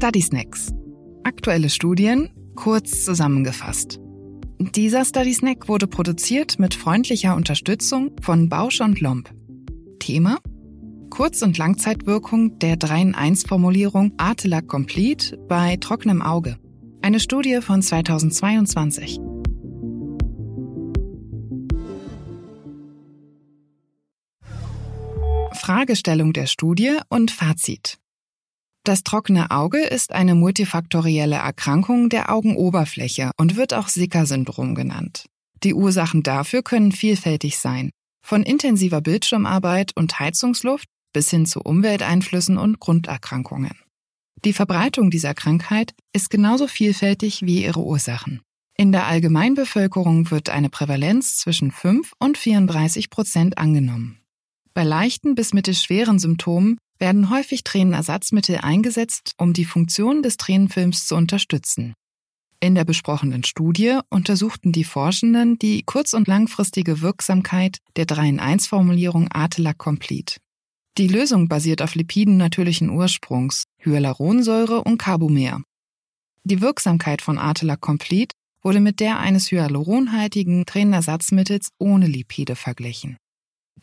Study Snacks. Aktuelle Studien kurz zusammengefasst. Dieser Study Snack wurde produziert mit freundlicher Unterstützung von Bausch und Lomb. Thema? Kurz- und Langzeitwirkung der 3-in-1-Formulierung Artelac Complete bei trockenem Auge. Eine Studie von 2022. Fragestellung der Studie und Fazit. Das trockene Auge ist eine multifaktorielle Erkrankung der Augenoberfläche und wird auch Sicker-Syndrom genannt. Die Ursachen dafür können vielfältig sein, von intensiver Bildschirmarbeit und Heizungsluft bis hin zu Umwelteinflüssen und Grunderkrankungen. Die Verbreitung dieser Krankheit ist genauso vielfältig wie ihre Ursachen. In der Allgemeinbevölkerung wird eine Prävalenz zwischen 5 und 34 Prozent angenommen. Bei leichten bis mittelschweren Symptomen werden häufig Tränenersatzmittel eingesetzt, um die Funktion des Tränenfilms zu unterstützen. In der besprochenen Studie untersuchten die Forschenden die kurz- und langfristige Wirksamkeit der 3-in-1-Formulierung Artelac Complete. Die Lösung basiert auf Lipiden natürlichen Ursprungs, Hyaluronsäure und Carbomer. Die Wirksamkeit von Artelac Complete wurde mit der eines hyaluronhaltigen Tränenersatzmittels ohne Lipide verglichen.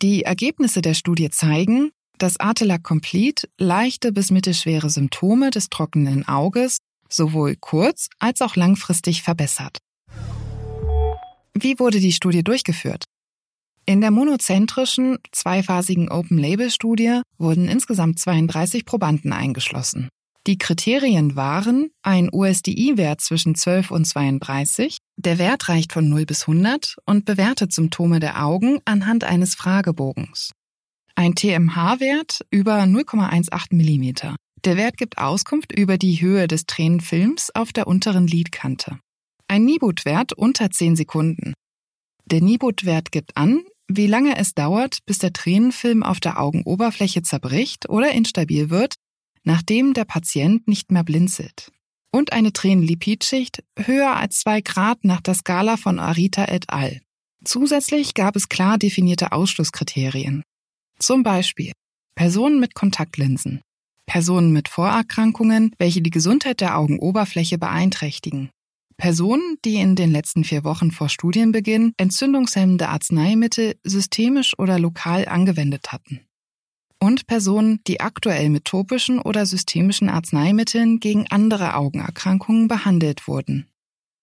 Die Ergebnisse der Studie zeigen, dass Artelac Complete leichte bis mittelschwere Symptome des trockenen Auges sowohl kurz- als auch langfristig verbessert. Wie wurde die Studie durchgeführt? In der monozentrischen, zweiphasigen Open-Label-Studie wurden insgesamt 32 Probanden eingeschlossen. Die Kriterien waren ein USDI-Wert zwischen 12 und 32, der Wert reicht von 0 bis 100 und bewertet Symptome der Augen anhand eines Fragebogens. Ein TMH-Wert über 0,18 mm. Der Wert gibt Auskunft über die Höhe des Tränenfilms auf der unteren Lidkante. Ein Nibud-Wert unter 10 Sekunden. Der Nibud-Wert gibt an, wie lange es dauert, bis der Tränenfilm auf der Augenoberfläche zerbricht oder instabil wird, nachdem der Patient nicht mehr blinzelt. Und eine Tränenlipidschicht höher als 2 Grad nach der Skala von Arita et al. Zusätzlich gab es klar definierte Ausschlusskriterien. Zum Beispiel Personen mit Kontaktlinsen, Personen mit Vorerkrankungen, welche die Gesundheit der Augenoberfläche beeinträchtigen, Personen, die in den letzten vier Wochen vor Studienbeginn entzündungshemmende Arzneimittel systemisch oder lokal angewendet hatten. Und Personen, die aktuell mit topischen oder systemischen Arzneimitteln gegen andere Augenerkrankungen behandelt wurden.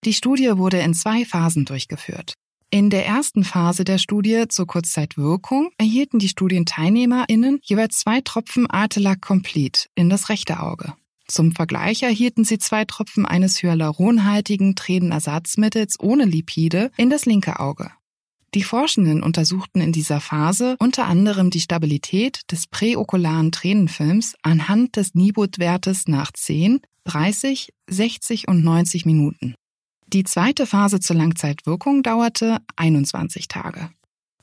Die Studie wurde in zwei Phasen durchgeführt. In der ersten Phase der Studie zur Kurzzeitwirkung erhielten die StudienteilnehmerInnen jeweils zwei Tropfen Artelac Complete in das rechte Auge. Zum Vergleich erhielten sie zwei Tropfen eines hyaluronhaltigen Tränenersatzmittels ohne Lipide in das linke Auge. Die Forschenden untersuchten in dieser Phase unter anderem die Stabilität des präokularen Tränenfilms anhand des Nibud-Wertes nach 10, 30, 60 und 90 Minuten. Die zweite Phase zur Langzeitwirkung dauerte 21 Tage.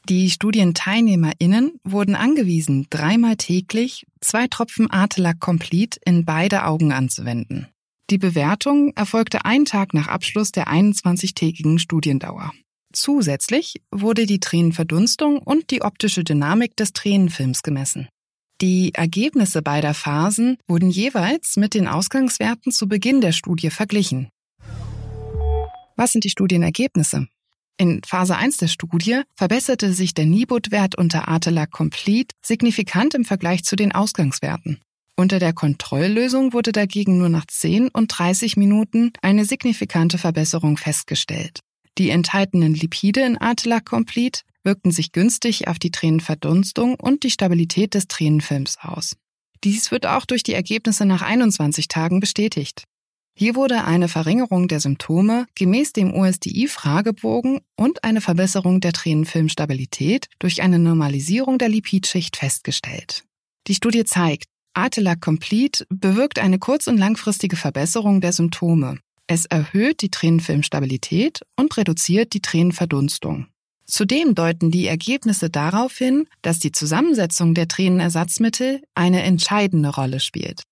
Die StudienteilnehmerInnen wurden angewiesen, dreimal täglich zwei Tropfen Artelac Complete in beide Augen anzuwenden. Die Bewertung erfolgte einen Tag nach Abschluss der 21-tägigen Studiendauer. Zusätzlich wurde die Tränenverdunstung und die optische Dynamik des Tränenfilms gemessen. Die Ergebnisse beider Phasen wurden jeweils mit den Ausgangswerten zu Beginn der Studie verglichen. Was sind die Studienergebnisse? In Phase 1 der Studie verbesserte sich der Nibud-Wert unter Artelac Complete signifikant im Vergleich zu den Ausgangswerten. Unter der Kontrolllösung wurde dagegen nur nach 10 und 30 Minuten eine signifikante Verbesserung festgestellt. Die enthaltenen Lipide in Artelac Complete wirkten sich günstig auf die Tränenverdunstung und die Stabilität des Tränenfilms aus. Dies wird auch durch die Ergebnisse nach 21 Tagen bestätigt. Hier wurde eine Verringerung der Symptome gemäß dem OSDI-Fragebogen und eine Verbesserung der Tränenfilmstabilität durch eine Normalisierung der Lipidschicht festgestellt. Die Studie zeigt, Artelac Complete bewirkt eine kurz- und langfristige Verbesserung der Symptome. Es erhöht die Tränenfilmstabilität und reduziert die Tränenverdunstung. Zudem deuten die Ergebnisse darauf hin, dass die Zusammensetzung der Tränenersatzmittel eine entscheidende Rolle spielt.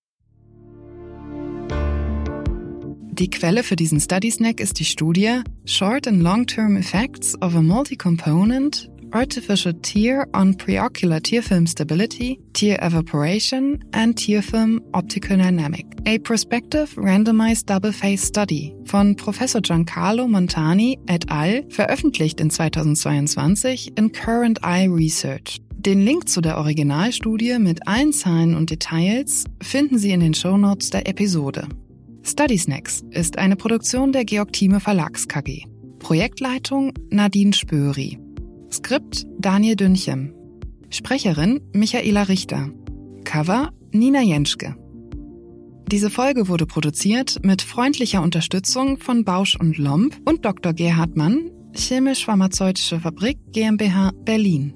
Die Quelle für diesen Study Snack ist die Studie Short and Long-Term Effects of a Multi-Component Artificial Tear on Preocular Tear Film Stability, Tear Evaporation and Tear Film Optical Dynamic. A prospective randomized double-phase study von Professor Giancarlo Montani et al. veröffentlicht in 2022 in Current Eye Research. Den Link zu der Originalstudie mit allen Zahlen und Details finden Sie in den Shownotes der Episode. Study Snacks ist eine Produktion der Georg Thieme Verlags KG. Projektleitung Nadine Spöri. Skript Daniel Dünchem. Sprecherin Michaela Richter. Cover Nina Jenschke. Diese Folge wurde produziert mit freundlicher Unterstützung von Bausch und Lomb und Dr. Gerhard Mann, Chemisch-Pharmazeutische Fabrik GmbH Berlin.